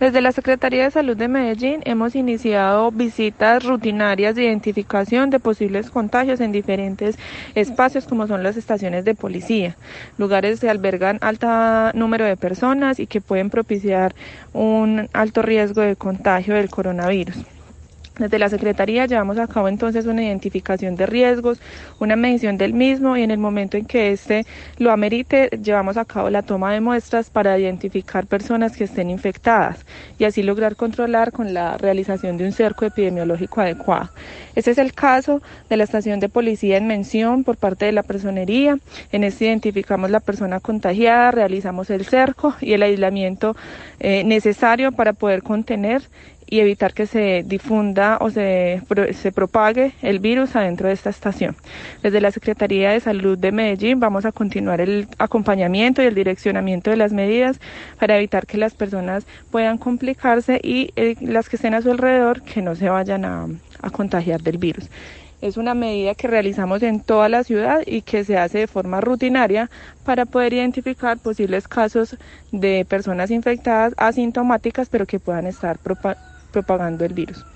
Desde la Secretaría de Salud de Medellín hemos iniciado visitas rutinarias de identificación de posibles contagios en diferentes espacios como son las estaciones de policía, lugares que albergan alto número de personas y que pueden propiciar un alto riesgo de contagio del coronavirus. Desde la Secretaría llevamos a cabo entonces una identificación de riesgos, una medición del mismo y en el momento en que éste lo amerite llevamos a cabo la toma de muestras para identificar personas que estén infectadas y así lograr controlar con la realización de un cerco epidemiológico adecuado. Este es el caso de la estación de policía en mención por parte de la personería. En este identificamos la persona contagiada, realizamos el cerco y el aislamiento eh, necesario para poder contener y evitar que se difunda o se, se propague el virus adentro de esta estación. Desde la Secretaría de Salud de Medellín vamos a continuar el acompañamiento y el direccionamiento de las medidas para evitar que las personas puedan complicarse y eh, las que estén a su alrededor que no se vayan a, a contagiar del virus. Es una medida que realizamos en toda la ciudad y que se hace de forma rutinaria para poder identificar posibles casos de personas infectadas asintomáticas pero que puedan estar propagando el virus.